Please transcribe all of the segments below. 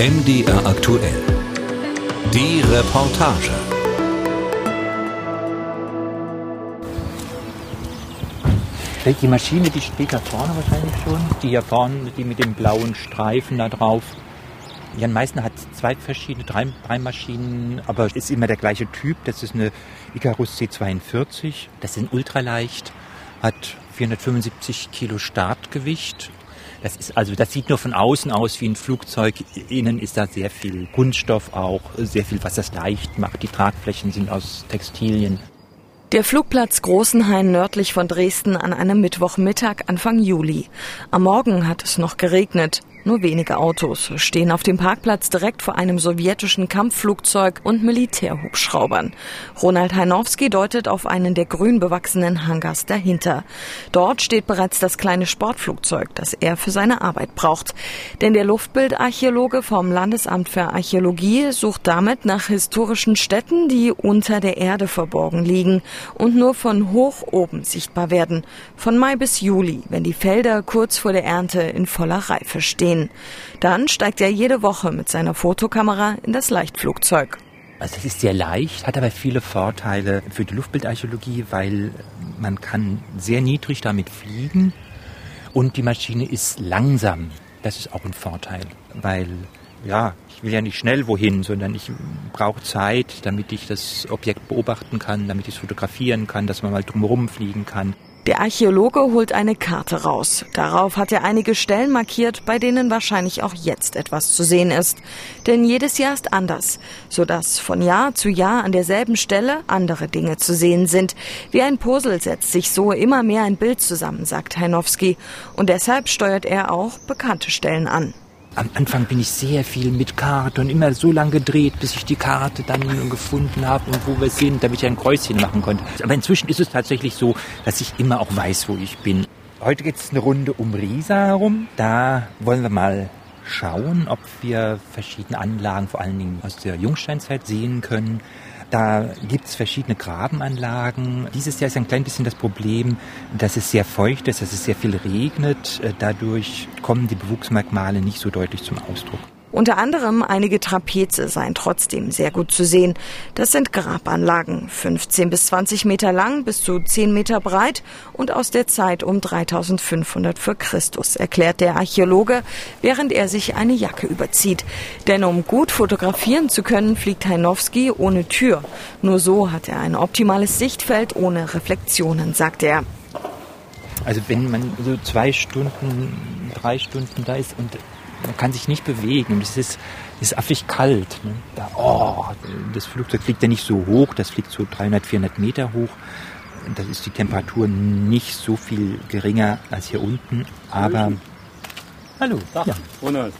MDR aktuell. Die Reportage. Die Maschine, die steht da vorne wahrscheinlich schon. Die hier vorne, die mit dem blauen Streifen da drauf. Jan Meissner hat zwei verschiedene, drei, drei Maschinen, aber es ist immer der gleiche Typ. Das ist eine Icarus C42. Das ist ultraleicht, hat 475 Kilo Startgewicht. Das ist also, das sieht nur von außen aus wie ein Flugzeug. Innen ist da sehr viel Kunststoff auch, sehr viel, was das leicht macht. Die Tragflächen sind aus Textilien. Der Flugplatz Großenhain nördlich von Dresden an einem Mittwochmittag Anfang Juli. Am Morgen hat es noch geregnet. Nur wenige Autos stehen auf dem Parkplatz direkt vor einem sowjetischen Kampfflugzeug und Militärhubschraubern. Ronald Heinowski deutet auf einen der grün bewachsenen Hangars dahinter. Dort steht bereits das kleine Sportflugzeug, das er für seine Arbeit braucht. Denn der Luftbildarchäologe vom Landesamt für Archäologie sucht damit nach historischen Städten, die unter der Erde verborgen liegen und nur von hoch oben sichtbar werden. Von Mai bis Juli, wenn die Felder kurz vor der Ernte in voller Reife stehen sehen. Dann steigt er jede Woche mit seiner Fotokamera in das Leichtflugzeug. Also es ist sehr leicht, hat aber viele Vorteile für die Luftbildarchäologie, weil man kann sehr niedrig damit fliegen und die Maschine ist langsam. Das ist auch ein Vorteil, weil ja, ich will ja nicht schnell wohin, sondern ich brauche Zeit, damit ich das Objekt beobachten kann, damit ich es fotografieren kann, dass man mal drumherum fliegen kann. Der Archäologe holt eine Karte raus. Darauf hat er einige Stellen markiert, bei denen wahrscheinlich auch jetzt etwas zu sehen ist. Denn jedes Jahr ist anders, sodass von Jahr zu Jahr an derselben Stelle andere Dinge zu sehen sind. Wie ein Puzzle setzt sich so immer mehr ein Bild zusammen, sagt Heinowski. Und deshalb steuert er auch bekannte Stellen an. Am Anfang bin ich sehr viel mit Karte und immer so lange gedreht, bis ich die Karte dann gefunden habe und wo wir sind, damit ich ein Kreuzchen machen konnte. Aber inzwischen ist es tatsächlich so, dass ich immer auch weiß, wo ich bin. Heute geht es eine Runde um Riesa herum. Da wollen wir mal schauen, ob wir verschiedene Anlagen, vor allen Dingen aus der Jungsteinzeit, sehen können. Da gibt es verschiedene Grabenanlagen. Dieses Jahr ist ein klein bisschen das Problem, dass es sehr feucht ist, dass es sehr viel regnet. Äh, dadurch kommen die Bewuchsmerkmale nicht so deutlich zum Ausdruck. Unter anderem einige Trapeze seien trotzdem sehr gut zu sehen. Das sind Grabanlagen, 15 bis 20 Meter lang, bis zu 10 Meter breit und aus der Zeit um 3500 vor Christus, erklärt der Archäologe, während er sich eine Jacke überzieht. Denn um gut fotografieren zu können, fliegt Heinowski ohne Tür. Nur so hat er ein optimales Sichtfeld ohne Reflexionen, sagt er. Also wenn man so zwei Stunden, drei Stunden da ist und man kann sich nicht bewegen und es ist, ist affig kalt. Ne? Da, oh, das Flugzeug fliegt ja nicht so hoch, das fliegt so 300, 400 Meter hoch. Da ist die Temperatur nicht so viel geringer als hier unten, aber... Hallo. Ja. Ronald.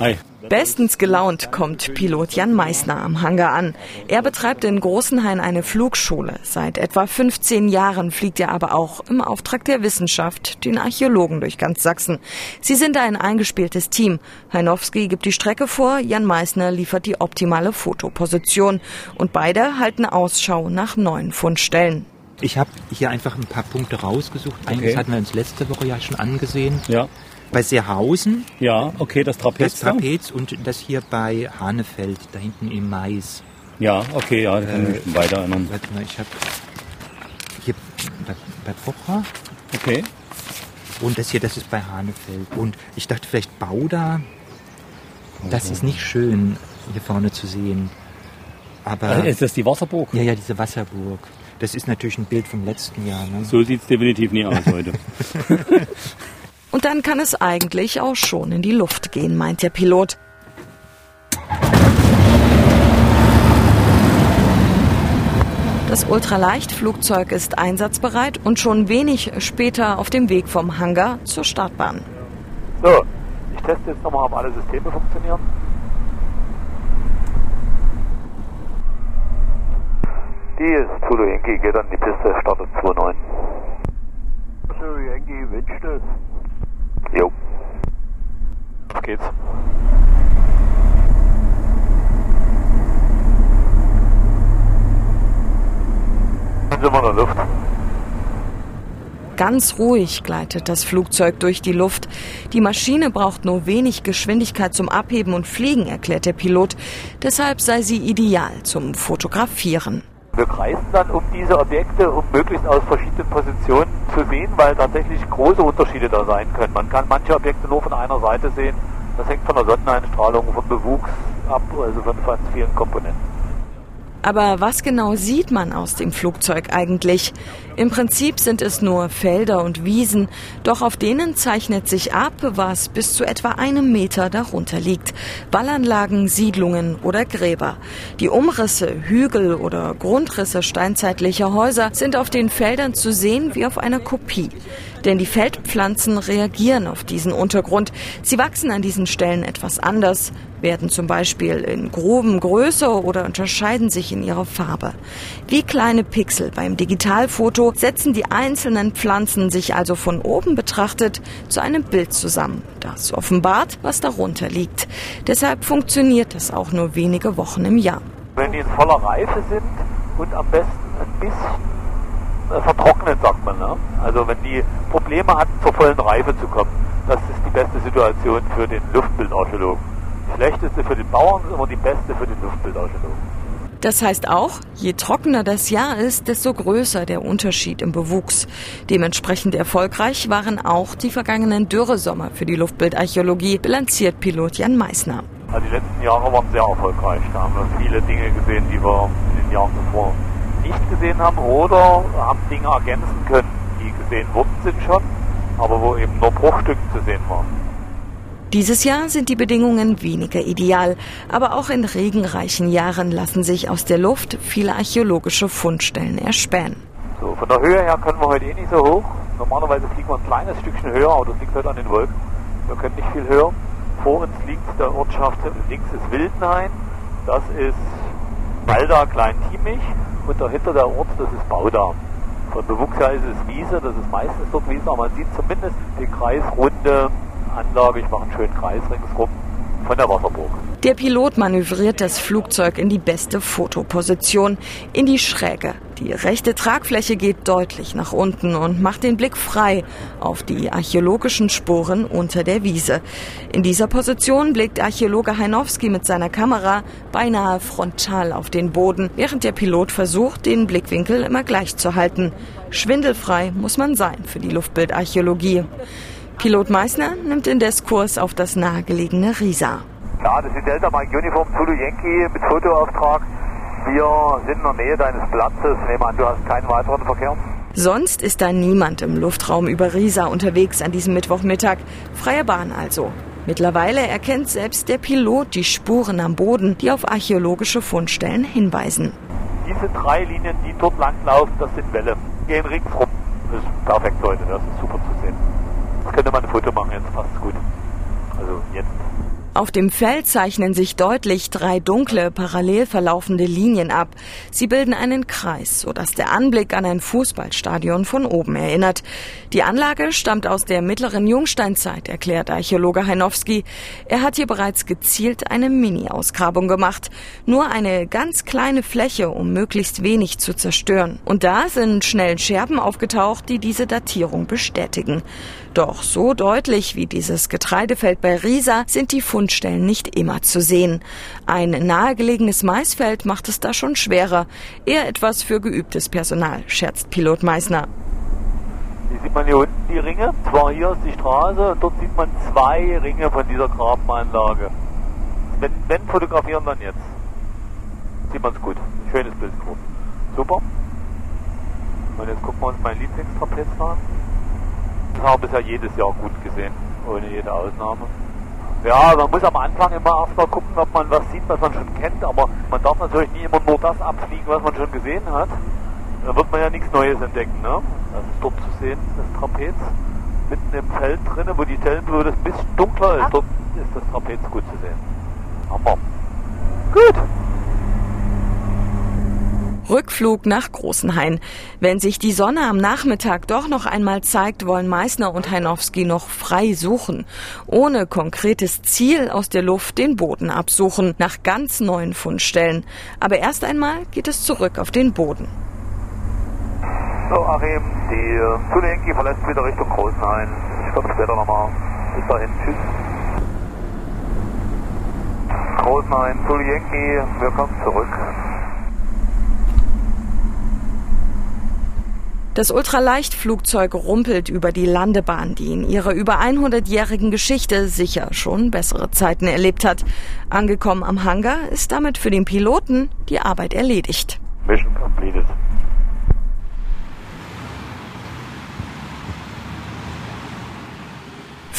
Hi. Bestens gelaunt kommt Pilot Jan Meissner am Hangar an. Er betreibt in Großenhain eine Flugschule. Seit etwa 15 Jahren fliegt er aber auch im Auftrag der Wissenschaft den Archäologen durch ganz Sachsen. Sie sind ein eingespieltes Team. Heinowski gibt die Strecke vor, Jan Meissner liefert die optimale Fotoposition. Und beide halten Ausschau nach neuen Fundstellen. Ich habe hier einfach ein paar Punkte rausgesucht. Eigentlich okay. hatten wir uns letzte Woche ja schon angesehen. Ja bei Seerhausen. Ja, okay, das Trapez. Das Trapez da? und das hier bei Hanefeld, da hinten im Mais. Ja, okay, ja, äh, weiter erinnern. Warte mal, ich habe hier bei, bei Pocher. Okay. Und das hier, das ist bei Hanefeld. Und ich dachte vielleicht Bauda. Das ist nicht schön, hier vorne zu sehen. Aber also ist das die Wasserburg? Ja, ja, diese Wasserburg. Das ist natürlich ein Bild vom letzten Jahr. Ne? So sieht es definitiv nie aus heute. Und dann kann es eigentlich auch schon in die Luft gehen, meint der Pilot. Das Ultraleichtflugzeug ist einsatzbereit und schon wenig später auf dem Weg vom Hangar zur Startbahn. So, ich teste jetzt nochmal, ob alle Systeme funktionieren. Die ist Zulu Yankee, geht an die Piste, startet 2.9. Zulu Yankee, Windstill. Jo. Auf geht's. Dann sind wir in der Luft. Ganz ruhig gleitet das Flugzeug durch die Luft. Die Maschine braucht nur wenig Geschwindigkeit zum Abheben und Fliegen, erklärt der Pilot. Deshalb sei sie ideal zum Fotografieren. Wir kreisen dann um diese Objekte, um möglichst aus verschiedenen Positionen zu sehen, weil tatsächlich große Unterschiede da sein können. Man kann manche Objekte nur von einer Seite sehen. Das hängt von der Sonneneinstrahlung, vom Bewuchs ab, also von ganz vielen Komponenten. Aber was genau sieht man aus dem Flugzeug eigentlich? Im Prinzip sind es nur Felder und Wiesen, doch auf denen zeichnet sich ab, was bis zu etwa einem Meter darunter liegt. Wallanlagen, Siedlungen oder Gräber. Die Umrisse, Hügel oder Grundrisse steinzeitlicher Häuser sind auf den Feldern zu sehen wie auf einer Kopie. Denn die Feldpflanzen reagieren auf diesen Untergrund. Sie wachsen an diesen Stellen etwas anders, werden zum Beispiel in Gruben größer oder unterscheiden sich in ihrer Farbe. Wie kleine Pixel beim Digitalfoto setzen die einzelnen Pflanzen sich also von oben betrachtet zu einem Bild zusammen, das offenbart, was darunter liegt. Deshalb funktioniert es auch nur wenige Wochen im Jahr. Wenn die in voller Reife sind und am besten ein bisschen vertrocknet, sagt man. Ne? Also wenn die Probleme hatten, zur vollen Reife zu kommen, das ist die beste Situation für den Luftbildarchäologen. Die schlechteste für den Bauern ist immer die beste für den Luftbildarchäologen. Das heißt auch, je trockener das Jahr ist, desto größer der Unterschied im Bewuchs. Dementsprechend erfolgreich waren auch die vergangenen Dürresommer für die Luftbildarchäologie, bilanziert Pilot Jan Meissner. Also die letzten Jahre waren sehr erfolgreich. Da haben wir viele Dinge gesehen, die wir in den Jahren zuvor nicht gesehen haben oder haben Dinge ergänzen können, die gesehen worden sind schon, aber wo eben nur Bruchstücke zu sehen waren. Dieses Jahr sind die Bedingungen weniger ideal, aber auch in regenreichen Jahren lassen sich aus der Luft viele archäologische Fundstellen erspähen. So, von der Höhe her können wir heute eh nicht so hoch. Normalerweise fliegen wir ein kleines Stückchen höher, aber das liegt halt an den Wolken. Wir können nicht viel höher. Vor uns liegt der Ortschaft, links ist Wildenhain, das ist Walda Klein-Tiemich und dahinter der Ort, das ist Bauda. Von Bewuchs her ist es Wiese, das ist meistens dort Wiese, aber man sieht zumindest die kreisrunde Anlage, ich mache einen schönen Kreis ringsrum, von der Wasserburg. Der Pilot manövriert das Flugzeug in die beste Fotoposition, in die Schräge. Die rechte Tragfläche geht deutlich nach unten und macht den Blick frei auf die archäologischen Spuren unter der Wiese. In dieser Position blickt Archäologe Heinowski mit seiner Kamera beinahe frontal auf den Boden, während der Pilot versucht, den Blickwinkel immer gleich zu halten. Schwindelfrei muss man sein für die Luftbildarchäologie. Pilot Meissner nimmt den Diskurs auf das nahegelegene Risa. Ja, das ist Delta Mike Uniform Zulu Yankee mit Fotoauftrag. Wir sind in der Nähe deines Platzes. Nehme an, du hast keinen weiteren Verkehr. Sonst ist da niemand im Luftraum über Riesa unterwegs an diesem Mittwochmittag. Freie Bahn also. Mittlerweile erkennt selbst der Pilot die Spuren am Boden, die auf archäologische Fundstellen hinweisen. Diese drei Linien, die dort langlaufen, das sind Welle. Gehen ringsrum. Das ist perfekt, Leute. Das ist super zu sehen. Jetzt könnte man ein Foto machen, jetzt passt es gut. Also jetzt. Auf dem Feld zeichnen sich deutlich drei dunkle, parallel verlaufende Linien ab. Sie bilden einen Kreis, sodass der Anblick an ein Fußballstadion von oben erinnert. Die Anlage stammt aus der mittleren Jungsteinzeit, erklärt Archäologe Heinowski. Er hat hier bereits gezielt eine Mini-Ausgrabung gemacht. Nur eine ganz kleine Fläche, um möglichst wenig zu zerstören. Und da sind schnell Scherben aufgetaucht, die diese Datierung bestätigen. Doch so deutlich wie dieses Getreidefeld bei Riesa sind die Fundstellen nicht immer zu sehen. Ein nahegelegenes Maisfeld macht es da schon schwerer. Eher etwas für geübtes Personal, scherzt Pilot Meissner. Hier sieht man hier unten die Ringe. Zwar hier ist die Straße dort sieht man zwei Ringe von dieser Grabenanlage. Wenn, wenn fotografieren, dann jetzt. Sieht man es gut. Schönes Bild. Super. Und jetzt gucken wir uns mein Lieblingstrapez an. Das haben wir bisher jedes Jahr gut gesehen, ohne jede Ausnahme. Ja, man muss am Anfang immer erstmal gucken, ob man was sieht, was man schon kennt, aber man darf natürlich nie immer nur das abfliegen, was man schon gesehen hat. Da wird man ja nichts Neues entdecken. Ne? Das ist dort zu sehen, das Trapez, mitten im Feld drinnen, wo die Stellen, wo das ein bisschen dunkler ist, dort ist das Trapez gut zu sehen. Hammer. Gut. Rückflug nach Großenhain. Wenn sich die Sonne am Nachmittag doch noch einmal zeigt, wollen Meißner und Heinowski noch frei suchen. Ohne konkretes Ziel aus der Luft den Boden absuchen, nach ganz neuen Fundstellen. Aber erst einmal geht es zurück auf den Boden. So, Achim, die Zulenki verlässt wieder Richtung Großenhain. Ich komme später nochmal. Bis dahin, tschüss. Großenhain, Zulienki, wir kommen zurück. Das Ultraleichtflugzeug rumpelt über die Landebahn, die in ihrer über 100-jährigen Geschichte sicher schon bessere Zeiten erlebt hat. Angekommen am Hangar ist damit für den Piloten die Arbeit erledigt. Mission completed.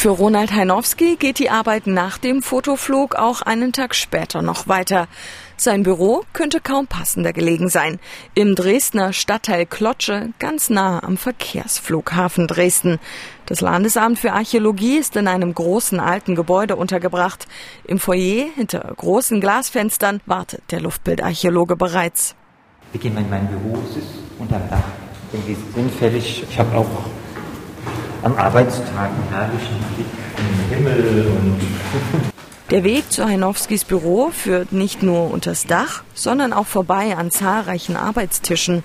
Für Ronald Heinowski geht die Arbeit nach dem Fotoflug auch einen Tag später noch weiter. Sein Büro könnte kaum passender gelegen sein. Im Dresdner Stadtteil Klotsche, ganz nah am Verkehrsflughafen Dresden. Das Landesamt für Archäologie ist in einem großen alten Gebäude untergebracht. Im Foyer hinter großen Glasfenstern wartet der Luftbildarchäologe bereits. Wir gehen in mein Büro, es ist unterm Dach. Irgendwie sinnfällig. Ich habe auch am Arbeitstag einen herrlichen Blick in den Himmel und Der Weg zu Heinowskis Büro führt nicht nur unters Dach, sondern auch vorbei an zahlreichen Arbeitstischen.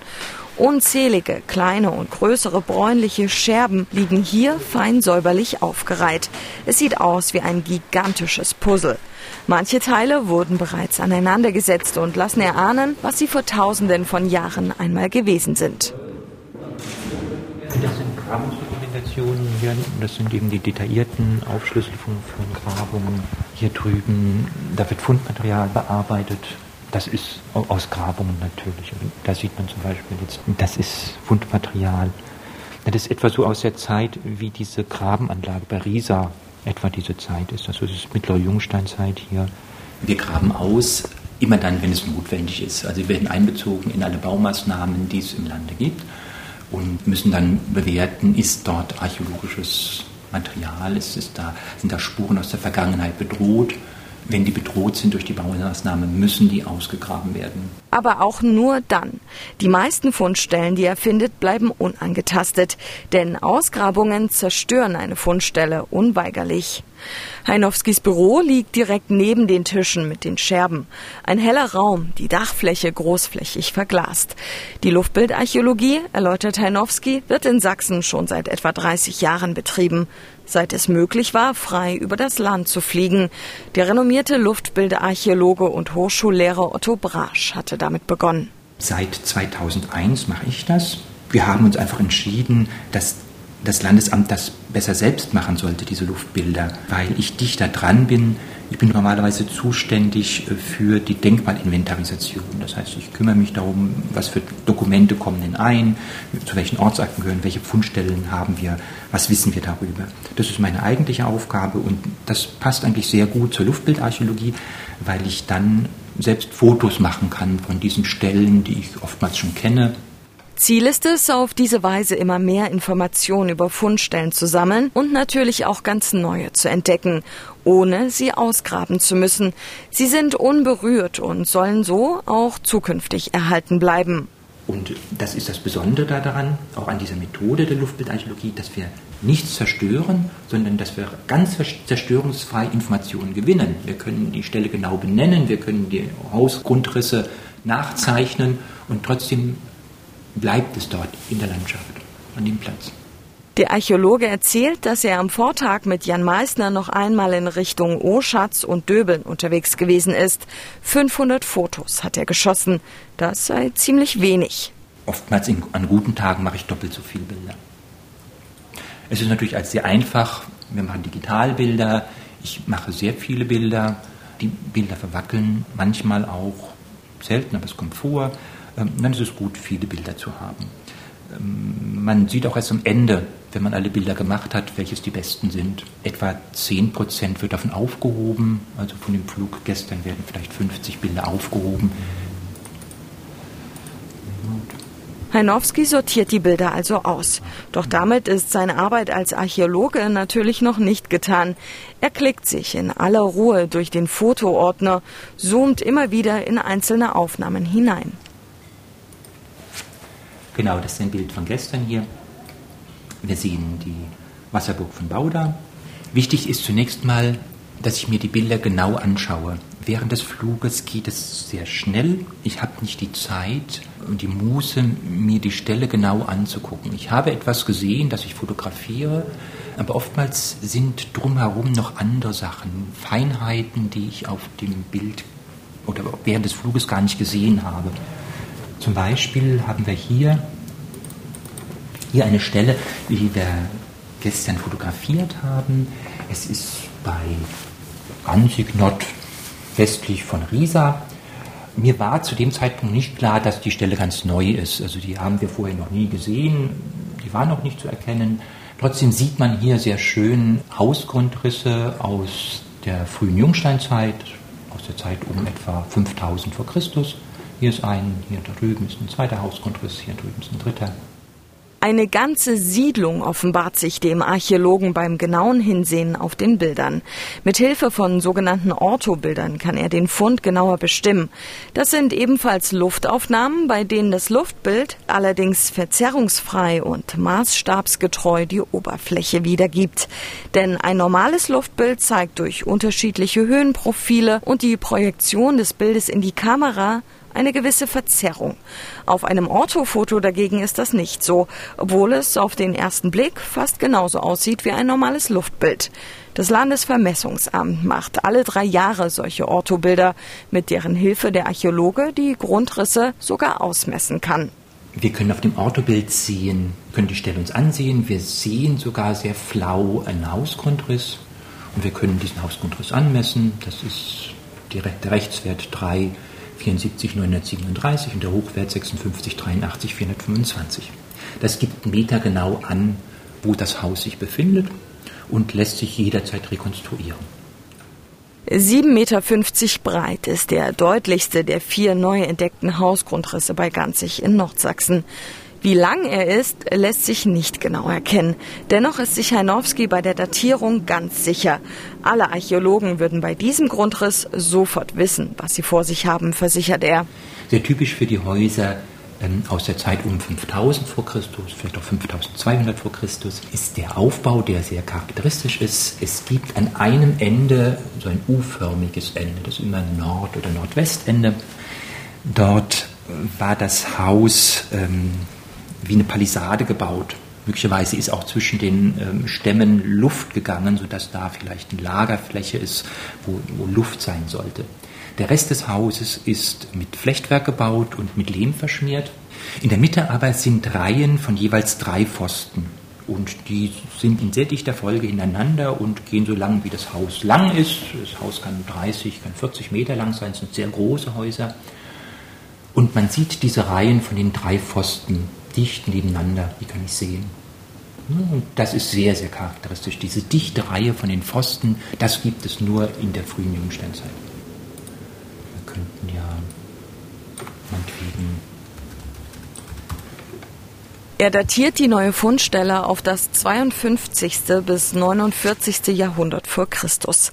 Unzählige kleine und größere bräunliche Scherben liegen hier fein säuberlich aufgereiht. Es sieht aus wie ein gigantisches Puzzle. Manche Teile wurden bereits aneinandergesetzt und lassen erahnen, was sie vor tausenden von Jahren einmal gewesen sind. Das sind Grabungsdokumentationen hier. Das sind eben die detaillierten Aufschlüsselungen von Grabungen. Hier drüben, da wird Fundmaterial bearbeitet. Das ist au- aus Grabungen natürlich. Und Da sieht man zum Beispiel jetzt, das ist Fundmaterial. Das ist etwa so aus der Zeit, wie diese Grabenanlage bei Riesa etwa diese Zeit ist. Also es ist mittlere Jungsteinzeit hier. Wir graben aus, immer dann, wenn es notwendig ist. Also wir werden einbezogen in alle Baumaßnahmen, die es im Lande gibt und müssen dann bewerten, ist dort archäologisches Material, ist, ist da, sind da Spuren aus der Vergangenheit bedroht. Wenn die bedroht sind durch die Baumaßnahme, müssen die ausgegraben werden. Aber auch nur dann. Die meisten Fundstellen, die er findet, bleiben unangetastet. Denn Ausgrabungen zerstören eine Fundstelle unweigerlich. Heinowskis Büro liegt direkt neben den Tischen mit den Scherben. Ein heller Raum, die Dachfläche großflächig verglast. Die Luftbildarchäologie, erläutert Heinowski, wird in Sachsen schon seit etwa 30 Jahren betrieben. Seit es möglich war, frei über das Land zu fliegen. Der renommierte Luftbildarchäologe und Hochschullehrer Otto Brasch hatte damit begonnen. Seit 2001 mache ich das. Wir haben uns einfach entschieden, dass das Landesamt das besser selbst machen sollte, diese Luftbilder, weil ich dichter dran bin. Ich bin normalerweise zuständig für die Denkmalinventarisation. Das heißt, ich kümmere mich darum, was für Dokumente kommen denn ein, zu welchen Ortsakten gehören, welche Fundstellen haben wir, was wissen wir darüber. Das ist meine eigentliche Aufgabe und das passt eigentlich sehr gut zur Luftbildarchäologie, weil ich dann selbst Fotos machen kann von diesen Stellen, die ich oftmals schon kenne. Ziel ist es, auf diese Weise immer mehr Informationen über Fundstellen zu sammeln und natürlich auch ganz neue zu entdecken, ohne sie ausgraben zu müssen. Sie sind unberührt und sollen so auch zukünftig erhalten bleiben. Und das ist das Besondere daran, auch an dieser Methode der Luftbildarchäologie, dass wir nichts zerstören, sondern dass wir ganz zerstörungsfrei Informationen gewinnen. Wir können die Stelle genau benennen, wir können die Hausgrundrisse nachzeichnen und trotzdem bleibt es dort in der Landschaft, an dem Platz. Der Archäologe erzählt, dass er am Vortag mit Jan Meissner noch einmal in Richtung Oschatz und Döbeln unterwegs gewesen ist. 500 Fotos hat er geschossen. Das sei ziemlich wenig. Oftmals in, an guten Tagen mache ich doppelt so viele Bilder. Es ist natürlich als sehr einfach. Wir machen Digitalbilder. Ich mache sehr viele Bilder. Die Bilder verwackeln manchmal auch. Selten, aber es kommt vor. Ähm, dann ist es gut, viele Bilder zu haben. Ähm, man sieht auch erst am Ende, wenn man alle Bilder gemacht hat, welches die besten sind. Etwa 10% wird davon aufgehoben. Also von dem Flug gestern werden vielleicht 50 Bilder aufgehoben. Heinowski sortiert die Bilder also aus. Doch damit ist seine Arbeit als Archäologe natürlich noch nicht getan. Er klickt sich in aller Ruhe durch den Fotoordner, zoomt immer wieder in einzelne Aufnahmen hinein. Genau, das ist ein Bild von gestern hier. Wir sehen die Wasserburg von Bauda. Wichtig ist zunächst mal, dass ich mir die Bilder genau anschaue. Während des Fluges geht es sehr schnell. Ich habe nicht die Zeit und die Muße, mir die Stelle genau anzugucken. Ich habe etwas gesehen, das ich fotografiere, aber oftmals sind drumherum noch andere Sachen, Feinheiten, die ich auf dem Bild oder während des Fluges gar nicht gesehen habe. Zum Beispiel haben wir hier, hier eine Stelle, die wir gestern fotografiert haben. Es ist bei Ranzig nordwestlich von Riesa. Mir war zu dem Zeitpunkt nicht klar, dass die Stelle ganz neu ist. Also die haben wir vorher noch nie gesehen. Die war noch nicht zu erkennen. Trotzdem sieht man hier sehr schön Hausgrundrisse aus der frühen Jungsteinzeit, aus der Zeit um etwa 5000 vor Christus. Hier ist ein, hier drüben ist ein zweiter Hausgrundriss, hier drüben ist ein dritter. Eine ganze Siedlung offenbart sich dem Archäologen beim genauen Hinsehen auf den Bildern. Mit Hilfe von sogenannten Orthobildern kann er den Fund genauer bestimmen. Das sind ebenfalls Luftaufnahmen, bei denen das Luftbild allerdings verzerrungsfrei und maßstabsgetreu die Oberfläche wiedergibt. Denn ein normales Luftbild zeigt durch unterschiedliche Höhenprofile und die Projektion des Bildes in die Kamera eine gewisse Verzerrung. Auf einem Orthofoto dagegen ist das nicht so, obwohl es auf den ersten Blick fast genauso aussieht wie ein normales Luftbild. Das Landesvermessungsamt macht alle drei Jahre solche Orthobilder, mit deren Hilfe der Archäologe die Grundrisse sogar ausmessen kann. Wir können auf dem Orthobild sehen, können die Stelle uns ansehen. Wir sehen sogar sehr flau einen Hausgrundriss und wir können diesen Hausgrundriss anmessen. Das ist der Rechtswert 3 74 937 und der Hochwert 56 83 425. Das gibt metergenau an, wo das Haus sich befindet und lässt sich jederzeit rekonstruieren. 7,50 Meter breit ist der deutlichste der vier neu entdeckten Hausgrundrisse bei Ganzig in Nordsachsen. Wie lang er ist, lässt sich nicht genau erkennen. Dennoch ist sich Heinowski bei der Datierung ganz sicher. Alle Archäologen würden bei diesem Grundriss sofort wissen, was sie vor sich haben, versichert er. Sehr typisch für die Häuser ähm, aus der Zeit um 5000 vor Christus, vielleicht auch 5200 vor Christus, ist der Aufbau, der sehr charakteristisch ist. Es gibt an einem Ende so ein U-förmiges Ende, das ist immer Nord- oder Nordwestende. Dort war das Haus ähm, wie eine Palisade gebaut. Möglicherweise ist auch zwischen den ähm, Stämmen Luft gegangen, sodass da vielleicht eine Lagerfläche ist, wo, wo Luft sein sollte. Der Rest des Hauses ist mit Flechtwerk gebaut und mit Lehm verschmiert. In der Mitte aber sind Reihen von jeweils drei Pfosten. Und die sind in sehr dichter Folge hintereinander und gehen so lang, wie das Haus lang ist. Das Haus kann 30, kann 40 Meter lang sein, es sind sehr große Häuser. Und man sieht diese Reihen von den drei Pfosten dicht nebeneinander, die kann ich sehen. Und das ist sehr, sehr charakteristisch. Diese dichte Reihe von den Pfosten, das gibt es nur in der frühen Jungsteinzeit. Wir könnten ja er datiert die neue Fundstelle auf das 52. bis 49. Jahrhundert vor Christus.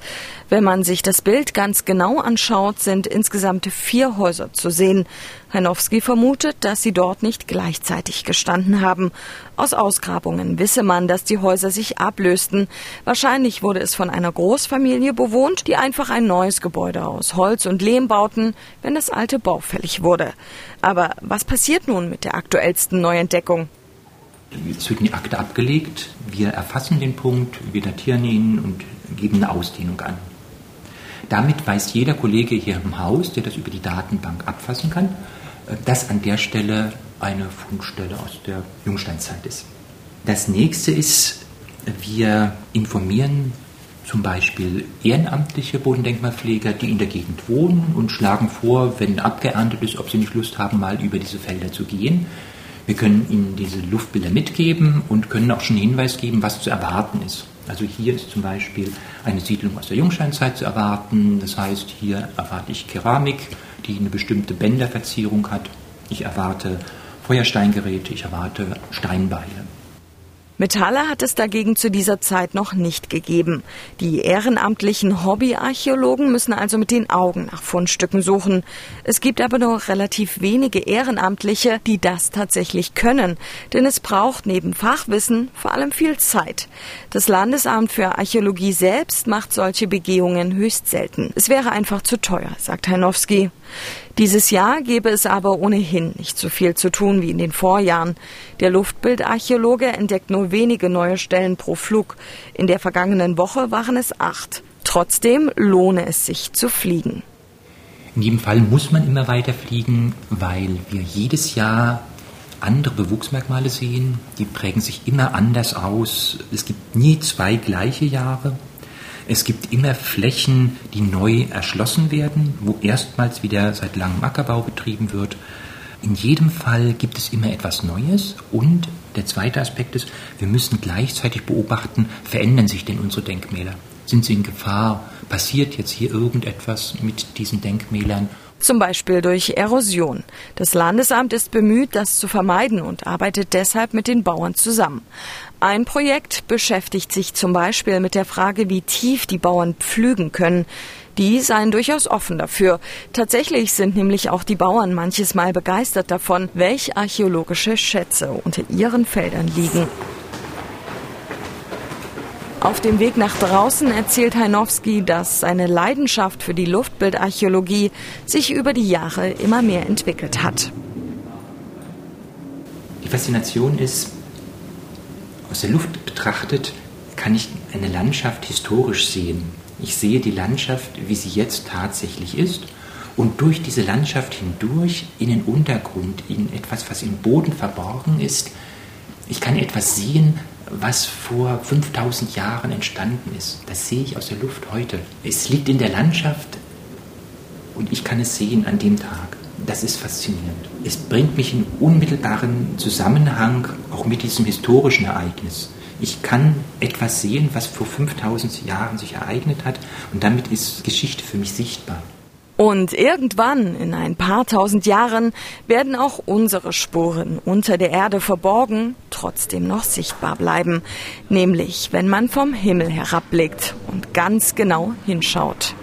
Wenn man sich das Bild ganz genau anschaut, sind insgesamt vier Häuser zu sehen. Heinowski vermutet, dass sie dort nicht gleichzeitig gestanden haben. Aus Ausgrabungen wisse man, dass die Häuser sich ablösten. Wahrscheinlich wurde es von einer Großfamilie bewohnt, die einfach ein neues Gebäude aus Holz und Lehm bauten, wenn das alte baufällig wurde. Aber was passiert nun mit der aktuellsten Neuentdeckung? Es wird in die Akte abgelegt, wir erfassen den Punkt, wir datieren ihn und geben eine Ausdehnung an. Damit weiß jeder Kollege hier im Haus, der das über die Datenbank abfassen kann, äh, dass an der Stelle eine Fundstelle aus der Jungsteinzeit ist. Das nächste ist, wir informieren zum Beispiel ehrenamtliche Bodendenkmalpfleger, die in der Gegend wohnen und schlagen vor, wenn abgeerntet ist, ob sie nicht Lust haben, mal über diese Felder zu gehen. Wir können Ihnen diese Luftbilder mitgeben und können auch schon einen Hinweis geben, was zu erwarten ist. Also hier ist zum Beispiel eine Siedlung aus der Jungsteinzeit zu erwarten. Das heißt, hier erwarte ich Keramik, die eine bestimmte Bänderverzierung hat. Ich erwarte Feuersteingeräte, ich erwarte Steinbeile. Metalle hat es dagegen zu dieser Zeit noch nicht gegeben. Die ehrenamtlichen Hobbyarchäologen müssen also mit den Augen nach Fundstücken suchen. Es gibt aber nur relativ wenige Ehrenamtliche, die das tatsächlich können, denn es braucht neben Fachwissen vor allem viel Zeit. Das Landesamt für Archäologie selbst macht solche Begehungen höchst selten. Es wäre einfach zu teuer, sagt Heinowski. Dieses Jahr gäbe es aber ohnehin nicht so viel zu tun wie in den Vorjahren. Der Luftbildarchäologe entdeckt nur wenige neue Stellen pro Flug. In der vergangenen Woche waren es acht. Trotzdem lohne es sich zu fliegen. In jedem Fall muss man immer weiter fliegen, weil wir jedes Jahr andere Bewuchsmerkmale sehen. Die prägen sich immer anders aus. Es gibt nie zwei gleiche Jahre. Es gibt immer Flächen, die neu erschlossen werden, wo erstmals wieder seit langem Ackerbau betrieben wird. In jedem Fall gibt es immer etwas Neues und der zweite Aspekt ist, wir müssen gleichzeitig beobachten, verändern sich denn unsere Denkmäler? Sind sie in Gefahr? Passiert jetzt hier irgendetwas mit diesen Denkmälern? Zum Beispiel durch Erosion. Das Landesamt ist bemüht, das zu vermeiden und arbeitet deshalb mit den Bauern zusammen. Ein Projekt beschäftigt sich zum Beispiel mit der Frage, wie tief die Bauern pflügen können. Die seien durchaus offen dafür. Tatsächlich sind nämlich auch die Bauern manches Mal begeistert davon, welch archäologische Schätze unter ihren Feldern liegen. Auf dem Weg nach draußen erzählt Heinowski, dass seine Leidenschaft für die Luftbildarchäologie sich über die Jahre immer mehr entwickelt hat. Die Faszination ist, aus der Luft betrachtet kann ich eine Landschaft historisch sehen. Ich sehe die Landschaft, wie sie jetzt tatsächlich ist und durch diese Landschaft hindurch in den Untergrund, in etwas, was im Boden verborgen ist. Ich kann etwas sehen, was vor 5000 Jahren entstanden ist. Das sehe ich aus der Luft heute. Es liegt in der Landschaft und ich kann es sehen an dem Tag. Das ist faszinierend. Es bringt mich in unmittelbaren Zusammenhang auch mit diesem historischen Ereignis. Ich kann etwas sehen, was vor 5000 Jahren sich ereignet hat und damit ist Geschichte für mich sichtbar. Und irgendwann, in ein paar tausend Jahren, werden auch unsere Spuren unter der Erde verborgen, trotzdem noch sichtbar bleiben. Nämlich, wenn man vom Himmel herabblickt und ganz genau hinschaut.